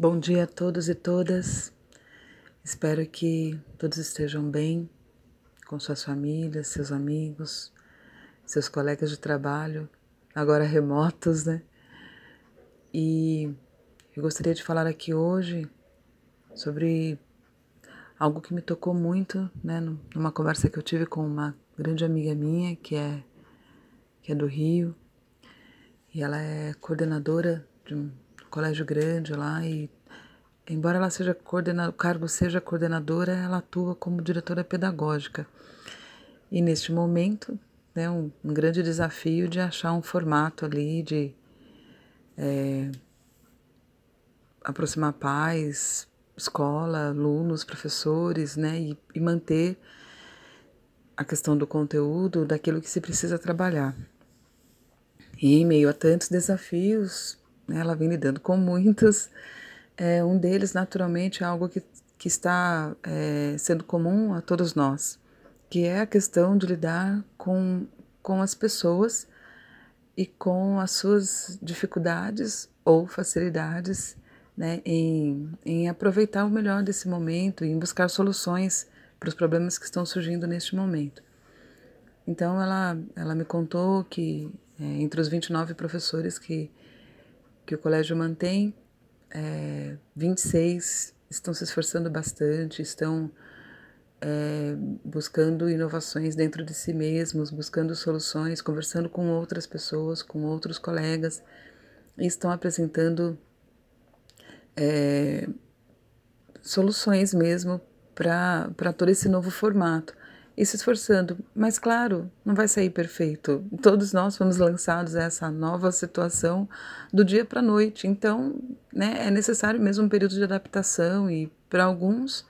Bom dia a todos e todas. Espero que todos estejam bem com suas famílias, seus amigos, seus colegas de trabalho, agora remotos, né? E eu gostaria de falar aqui hoje sobre algo que me tocou muito, né, numa conversa que eu tive com uma grande amiga minha que é que é do Rio e ela é coordenadora de um colégio grande lá e embora ela seja coordena, o cargo seja coordenadora, ela atua como diretora pedagógica. E neste momento, né, um, um grande desafio de achar um formato ali de é, aproximar pais, escola, alunos, professores, né, e, e manter a questão do conteúdo daquilo que se precisa trabalhar. E em meio a tantos desafios, ela vem lidando com muitos. É, um deles, naturalmente, é algo que, que está é, sendo comum a todos nós, que é a questão de lidar com, com as pessoas e com as suas dificuldades ou facilidades né, em, em aproveitar o melhor desse momento, em buscar soluções para os problemas que estão surgindo neste momento. Então, ela, ela me contou que é, entre os 29 professores que que o colégio mantém, é, 26 estão se esforçando bastante, estão é, buscando inovações dentro de si mesmos, buscando soluções, conversando com outras pessoas, com outros colegas, e estão apresentando é, soluções mesmo para todo esse novo formato e se esforçando. Mas, claro, não vai sair perfeito. Todos nós fomos lançados a essa nova situação do dia para a noite. Então, né, é necessário mesmo um período de adaptação e, para alguns,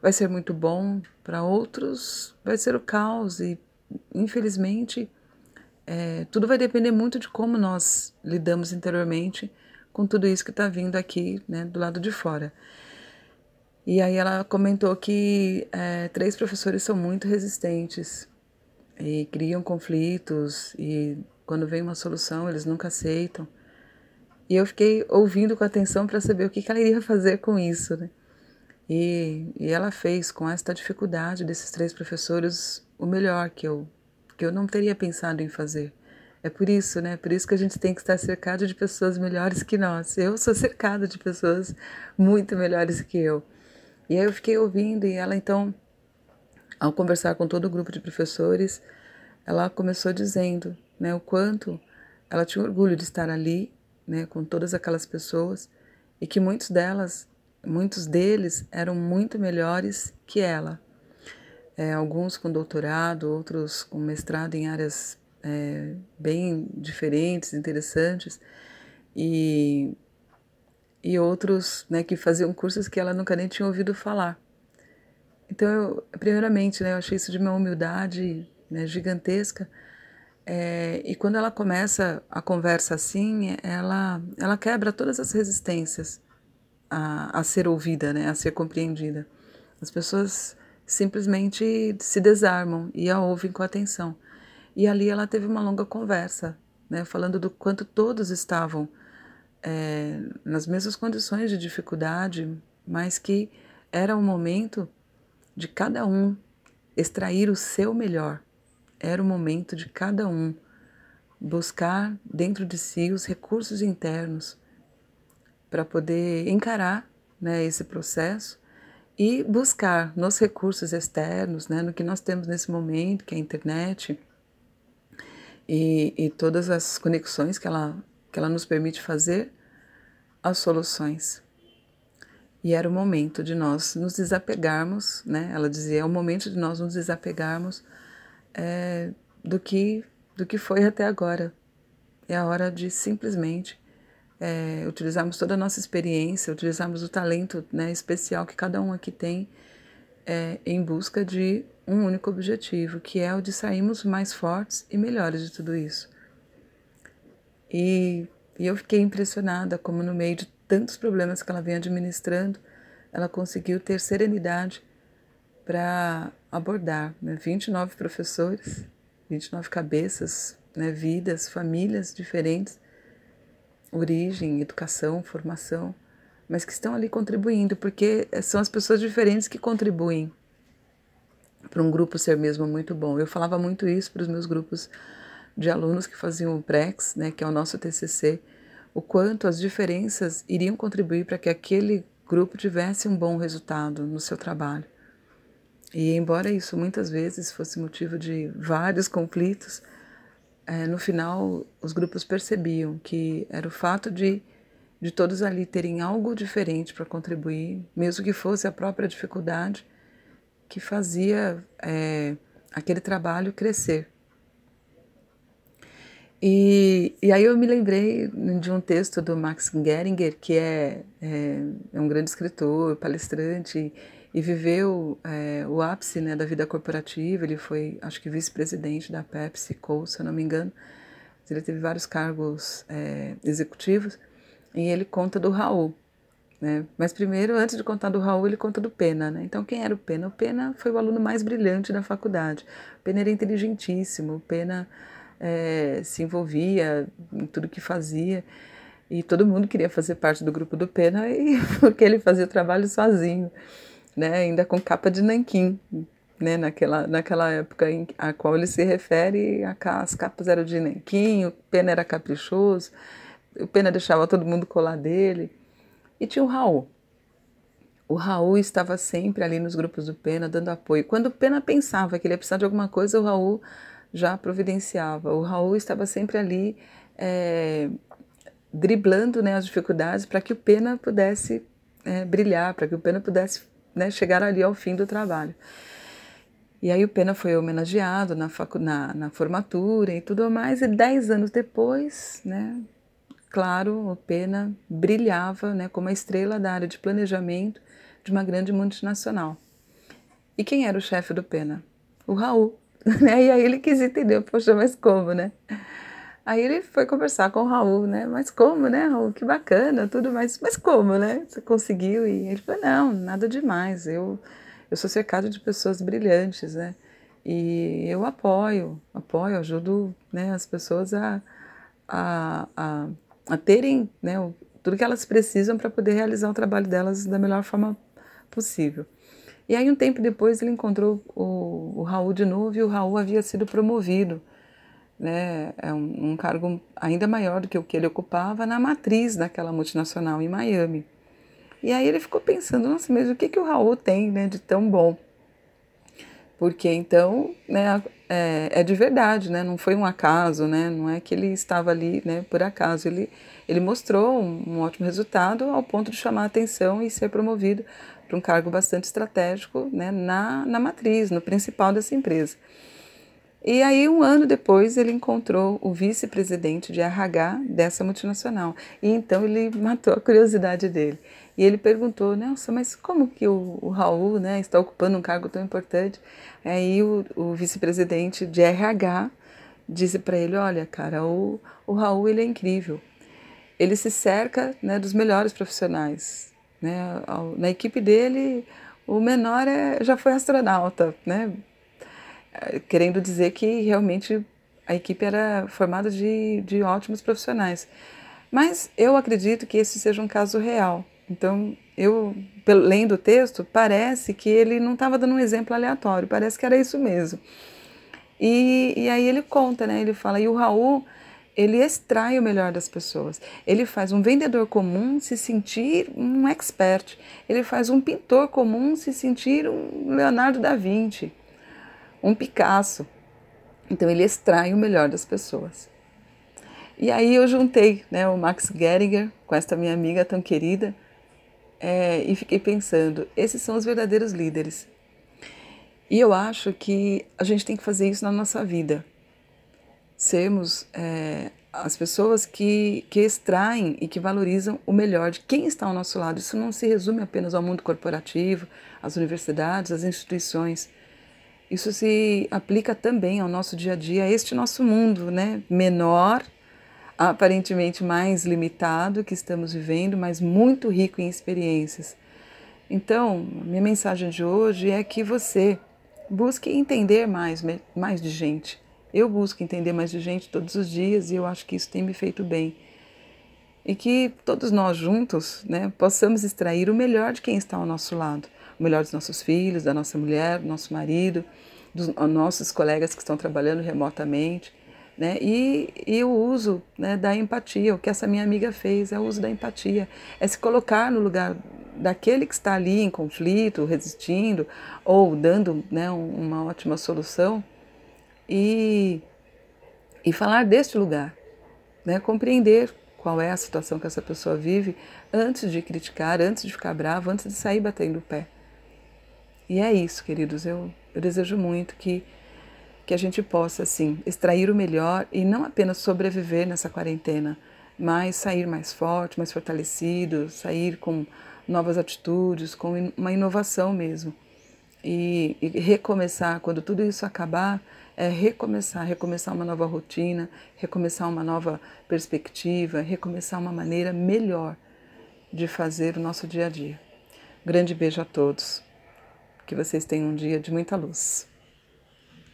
vai ser muito bom, para outros, vai ser o caos. E, infelizmente, é, tudo vai depender muito de como nós lidamos interiormente com tudo isso que está vindo aqui né, do lado de fora. E aí ela comentou que é, três professores são muito resistentes e criam conflitos e quando vem uma solução eles nunca aceitam. E eu fiquei ouvindo com atenção para saber o que, que ela iria fazer com isso, né? E, e ela fez com esta dificuldade desses três professores o melhor que eu que eu não teria pensado em fazer. É por isso, né? Por isso que a gente tem que estar cercado de pessoas melhores que nós. Eu sou cercada de pessoas muito melhores que eu. E aí eu fiquei ouvindo e ela então, ao conversar com todo o grupo de professores, ela começou dizendo, né, o quanto ela tinha orgulho de estar ali, né, com todas aquelas pessoas e que muitos delas, muitos deles eram muito melhores que ela. É, alguns com doutorado, outros com mestrado em áreas é, bem diferentes, interessantes. E e outros né, que faziam cursos que ela nunca nem tinha ouvido falar. Então, eu, primeiramente, né, eu achei isso de uma humildade né, gigantesca. É, e quando ela começa a conversa assim, ela, ela quebra todas as resistências a, a ser ouvida, né, a ser compreendida. As pessoas simplesmente se desarmam e a ouvem com atenção. E ali ela teve uma longa conversa, né, falando do quanto todos estavam é, nas mesmas condições de dificuldade, mas que era o momento de cada um extrair o seu melhor. Era o momento de cada um buscar dentro de si os recursos internos para poder encarar né, esse processo e buscar nos recursos externos, né, no que nós temos nesse momento, que é a internet e, e todas as conexões que ela que ela nos permite fazer as soluções. E era o momento de nós nos desapegarmos, né? Ela dizia, é o momento de nós nos desapegarmos é, do que do que foi até agora. É a hora de simplesmente é, utilizarmos toda a nossa experiência, utilizarmos o talento né, especial que cada um aqui tem é, em busca de um único objetivo, que é o de sairmos mais fortes e melhores de tudo isso. E, e eu fiquei impressionada como no meio de tantos problemas que ela vem administrando, ela conseguiu ter serenidade para abordar né, 29 professores, 29 cabeças, né, vidas, famílias diferentes, origem, educação, formação, mas que estão ali contribuindo, porque são as pessoas diferentes que contribuem para um grupo ser mesmo muito bom. Eu falava muito isso para os meus grupos de alunos que faziam o PREX, né, que é o nosso TCC, o quanto as diferenças iriam contribuir para que aquele grupo tivesse um bom resultado no seu trabalho. E embora isso muitas vezes fosse motivo de vários conflitos, é, no final os grupos percebiam que era o fato de, de todos ali terem algo diferente para contribuir, mesmo que fosse a própria dificuldade, que fazia é, aquele trabalho crescer. E, e aí eu me lembrei de um texto do Max Geringer, que é, é, é um grande escritor, palestrante, e viveu é, o ápice né, da vida corporativa. Ele foi, acho que, vice-presidente da PepsiCo, se eu não me engano. Ele teve vários cargos é, executivos. E ele conta do Raul. Né? Mas primeiro, antes de contar do Raul, ele conta do Pena. Né? Então, quem era o Pena? O Pena foi o aluno mais brilhante da faculdade. O Pena era inteligentíssimo. O Pena é, se envolvia em tudo que fazia e todo mundo queria fazer parte do grupo do Pena e porque ele fazia o trabalho sozinho, né, ainda com capa de nanquim, né, naquela, naquela época em, a qual ele se refere, as capas eram de nanquim, o Pena era caprichoso, o Pena deixava todo mundo colar dele, e tinha o Raul. O Raul estava sempre ali nos grupos do Pena, dando apoio. Quando o Pena pensava que ele ia precisar de alguma coisa, o Raul já providenciava. O Raul estava sempre ali é, driblando né, as dificuldades para que o Pena pudesse é, brilhar, para que o Pena pudesse né, chegar ali ao fim do trabalho. E aí o Pena foi homenageado na, na, na formatura e tudo mais, e dez anos depois, né, claro, o Pena brilhava né, como a estrela da área de planejamento de uma grande multinacional. E quem era o chefe do Pena? O Raul. Né? E aí ele quis entender, poxa, mas como, né? Aí ele foi conversar com o Raul, né? Mas como, né, Raul? Que bacana, tudo mais. Mas como, né? Você conseguiu? E ele falou, não, nada demais. Eu, eu sou cercado de pessoas brilhantes, né? E eu apoio, apoio, ajudo né, as pessoas a, a, a, a terem né, tudo que elas precisam para poder realizar o trabalho delas da melhor forma possível. E aí, um tempo depois, ele encontrou o, o Raul de novo e o Raul havia sido promovido. Né, é um, um, cargo ainda maior do que o que ele ocupava na matriz daquela multinacional em Miami. E aí ele ficou pensando, nossa, mas o que, que o Raul tem né, de tão bom? Porque então né, é, é, de verdade, né, não foi um acaso, né, não é que ele estava ali né, por acaso, ele, ele mostrou um, um ótimo resultado ao ponto de chamar a atenção e ser promovido para um cargo bastante estratégico né, na, na matriz, no principal dessa empresa. E aí, um ano depois, ele encontrou o vice-presidente de RH dessa multinacional. E então ele matou a curiosidade dele. E ele perguntou, Nelson, mas como que o, o Raul né, está ocupando um cargo tão importante? Aí o, o vice-presidente de RH disse para ele, olha, cara, o, o Raul ele é incrível. Ele se cerca né, dos melhores profissionais. Né? Na equipe dele, o menor é, já foi astronauta, né? Querendo dizer que realmente a equipe era formada de, de ótimos profissionais. Mas eu acredito que esse seja um caso real. Então, eu, lendo o texto, parece que ele não estava dando um exemplo aleatório, parece que era isso mesmo. E, e aí ele conta, né? Ele fala, e o Raul ele extrai o melhor das pessoas. Ele faz um vendedor comum se sentir um expert. Ele faz um pintor comum se sentir um Leonardo da Vinci, um Picasso. Então ele extrai o melhor das pessoas. E aí eu juntei né, o Max Geringer com esta minha amiga tão querida é, e fiquei pensando, esses são os verdadeiros líderes. E eu acho que a gente tem que fazer isso na nossa vida sermos é, as pessoas que, que extraem e que valorizam o melhor de quem está ao nosso lado. Isso não se resume apenas ao mundo corporativo, às universidades, às instituições. Isso se aplica também ao nosso dia a dia, a este nosso mundo né? menor, aparentemente mais limitado que estamos vivendo, mas muito rico em experiências. Então, minha mensagem de hoje é que você busque entender mais, mais de gente eu busco entender mais de gente todos os dias e eu acho que isso tem me feito bem. e que todos nós juntos né, possamos extrair o melhor de quem está ao nosso lado, o melhor dos nossos filhos, da nossa mulher, do nosso marido, dos nossos colegas que estão trabalhando remotamente. Né? E, e o uso né, da empatia, o que essa minha amiga fez é o uso da empatia, é se colocar no lugar daquele que está ali em conflito, resistindo ou dando né, uma ótima solução e, e falar deste lugar, né, compreender qual é a situação que essa pessoa vive antes de criticar, antes de ficar bravo, antes de sair batendo o pé. E é isso, queridos. Eu, eu desejo muito que, que a gente possa, assim, extrair o melhor e não apenas sobreviver nessa quarentena, mas sair mais forte, mais fortalecido, sair com novas atitudes, com uma inovação mesmo. E, e recomeçar, quando tudo isso acabar, é recomeçar, recomeçar uma nova rotina, recomeçar uma nova perspectiva, recomeçar uma maneira melhor de fazer o nosso dia a dia. Grande beijo a todos. Que vocês tenham um dia de muita luz.